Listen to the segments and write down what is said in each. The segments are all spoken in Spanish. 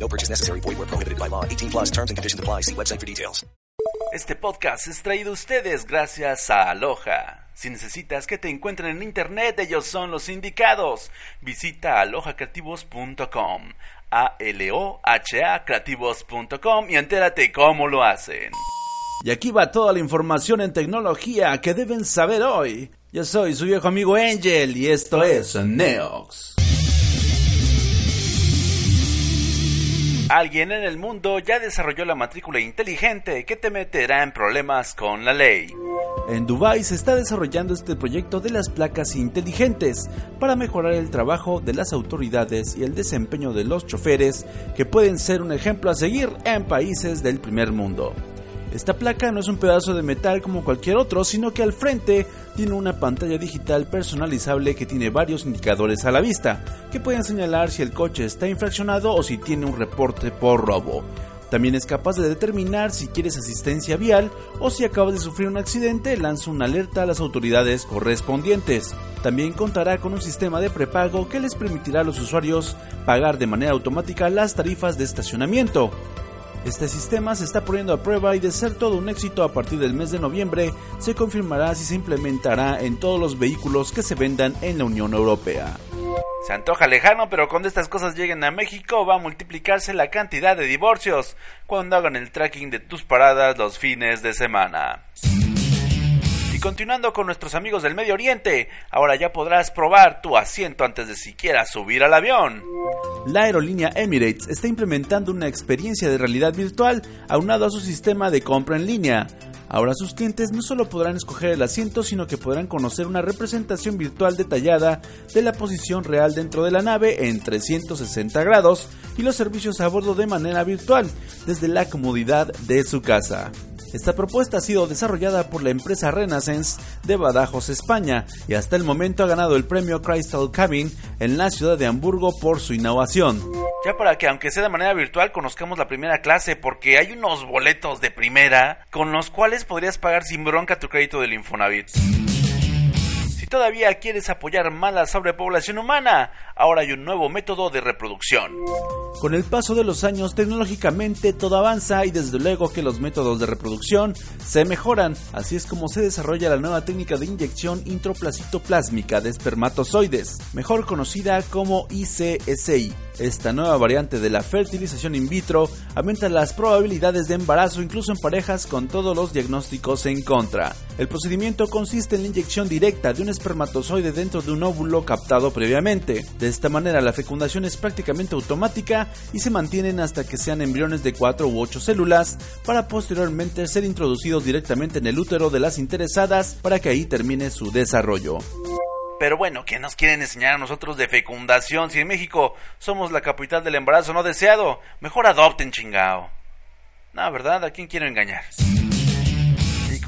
No purchase necessary. Void where prohibited by law. 18 plus terms and conditions apply. See website for details. Este podcast es traído a ustedes gracias a Aloha. Si necesitas que te encuentren en internet, ellos son los indicados. Visita alohacreativos.com. A-L-O-H-A creativos.com y entérate cómo lo hacen. Y aquí va toda la información en tecnología que deben saber hoy. Yo soy su viejo amigo Angel y esto es Neox. Alguien en el mundo ya desarrolló la matrícula inteligente que te meterá en problemas con la ley. En Dubai se está desarrollando este proyecto de las placas inteligentes para mejorar el trabajo de las autoridades y el desempeño de los choferes que pueden ser un ejemplo a seguir en países del primer mundo. Esta placa no es un pedazo de metal como cualquier otro, sino que al frente tiene una pantalla digital personalizable que tiene varios indicadores a la vista, que pueden señalar si el coche está infraccionado o si tiene un reporte por robo. También es capaz de determinar si quieres asistencia vial o si acabas de sufrir un accidente, lanza una alerta a las autoridades correspondientes. También contará con un sistema de prepago que les permitirá a los usuarios pagar de manera automática las tarifas de estacionamiento. Este sistema se está poniendo a prueba y de ser todo un éxito a partir del mes de noviembre se confirmará si se implementará en todos los vehículos que se vendan en la Unión Europea. Se antoja lejano, pero cuando estas cosas lleguen a México va a multiplicarse la cantidad de divorcios cuando hagan el tracking de tus paradas los fines de semana. Y continuando con nuestros amigos del Medio Oriente, ahora ya podrás probar tu asiento antes de siquiera subir al avión. La aerolínea Emirates está implementando una experiencia de realidad virtual aunado a su sistema de compra en línea. Ahora sus clientes no solo podrán escoger el asiento, sino que podrán conocer una representación virtual detallada de la posición real dentro de la nave en 360 grados y los servicios a bordo de manera virtual desde la comodidad de su casa. Esta propuesta ha sido desarrollada por la empresa Renaissance de Badajoz, España, y hasta el momento ha ganado el premio Crystal Cabin en la ciudad de Hamburgo por su innovación. Ya para que aunque sea de manera virtual conozcamos la primera clase, porque hay unos boletos de primera con los cuales podrías pagar sin bronca tu crédito del Infonavit todavía quieres apoyar más la sobrepoblación humana, ahora hay un nuevo método de reproducción. Con el paso de los años, tecnológicamente todo avanza y desde luego que los métodos de reproducción se mejoran. Así es como se desarrolla la nueva técnica de inyección introplásmica de espermatozoides, mejor conocida como ICSI. Esta nueva variante de la fertilización in vitro aumenta las probabilidades de embarazo incluso en parejas con todos los diagnósticos en contra. El procedimiento consiste en la inyección directa de un espermatozoide dentro de un óvulo captado previamente. De esta manera la fecundación es prácticamente automática y se mantienen hasta que sean embriones de 4 u 8 células para posteriormente ser introducidos directamente en el útero de las interesadas para que ahí termine su desarrollo. Pero bueno, ¿qué nos quieren enseñar a nosotros de fecundación si en México somos la capital del embarazo no deseado? Mejor adopten chingao. No, ¿verdad? ¿A quién quiero engañar?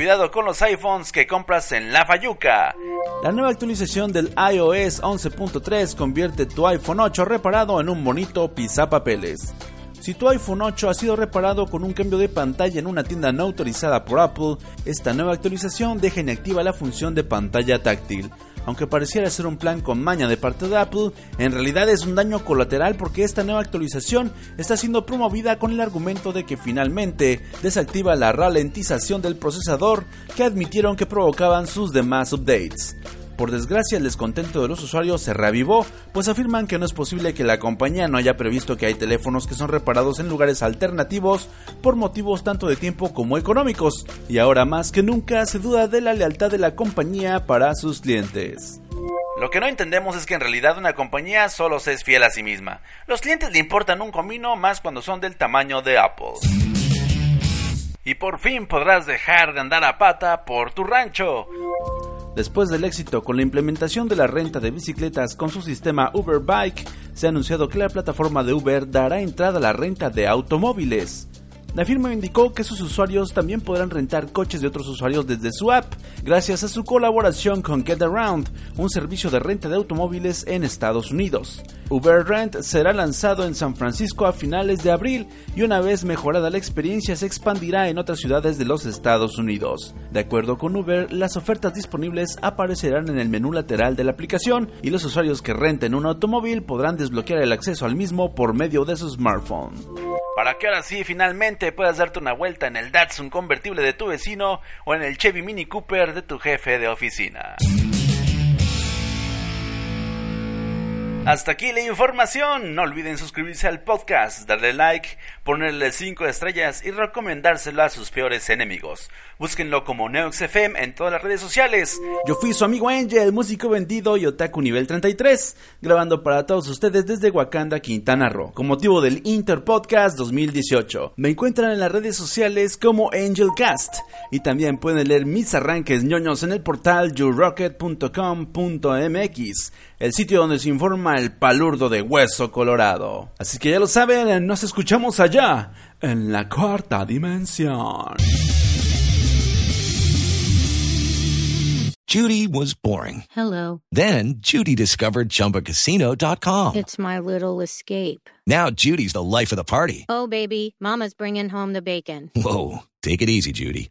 Cuidado con los iPhones que compras en La Fayuca. La nueva actualización del iOS 11.3 convierte tu iPhone 8 reparado en un bonito pisapapeles. Si tu iPhone 8 ha sido reparado con un cambio de pantalla en una tienda no autorizada por Apple, esta nueva actualización deja inactiva la función de pantalla táctil aunque pareciera ser un plan con maña de parte de Apple, en realidad es un daño colateral porque esta nueva actualización está siendo promovida con el argumento de que finalmente desactiva la ralentización del procesador que admitieron que provocaban sus demás updates. Por desgracia, el descontento de los usuarios se reavivó, pues afirman que no es posible que la compañía no haya previsto que hay teléfonos que son reparados en lugares alternativos por motivos tanto de tiempo como económicos, y ahora más que nunca se duda de la lealtad de la compañía para sus clientes. Lo que no entendemos es que en realidad una compañía solo se es fiel a sí misma. Los clientes le importan un comino más cuando son del tamaño de Apple. Y por fin podrás dejar de andar a pata por tu rancho. Después del éxito con la implementación de la renta de bicicletas con su sistema Uber Bike, se ha anunciado que la plataforma de Uber dará entrada a la renta de automóviles. La firma indicó que sus usuarios también podrán rentar coches de otros usuarios desde su app, gracias a su colaboración con Get Around, un servicio de renta de automóviles en Estados Unidos. Uber Rent será lanzado en San Francisco a finales de abril y una vez mejorada la experiencia se expandirá en otras ciudades de los Estados Unidos. De acuerdo con Uber, las ofertas disponibles aparecerán en el menú lateral de la aplicación y los usuarios que renten un automóvil podrán desbloquear el acceso al mismo por medio de su smartphone. Para que ahora sí finalmente puedas darte una vuelta en el Datsun convertible de tu vecino o en el Chevy Mini Cooper de tu jefe de oficina. Hasta aquí la información. No olviden suscribirse al podcast, darle like, ponerle 5 estrellas y recomendárselo a sus peores enemigos. Búsquenlo como NeoXFM en todas las redes sociales. Yo fui su amigo Angel, músico vendido y otaku nivel 33, grabando para todos ustedes desde Wakanda, Quintana Roo, con motivo del Inter Podcast 2018. Me encuentran en las redes sociales como AngelCast y también pueden leer mis arranques ñoños en el portal yourocket.com.mx, el sitio donde se informa el palurdo de hueso colorado. Así que ya lo saben, nos escuchamos allá, en la cuarta dimensión. Judy was boring. Hello. Then Judy discovered ChumbaCasino.com. It's my little escape. Now Judy's the life of the party. Oh, baby, Mama's bringing home the bacon. Whoa, take it easy, Judy.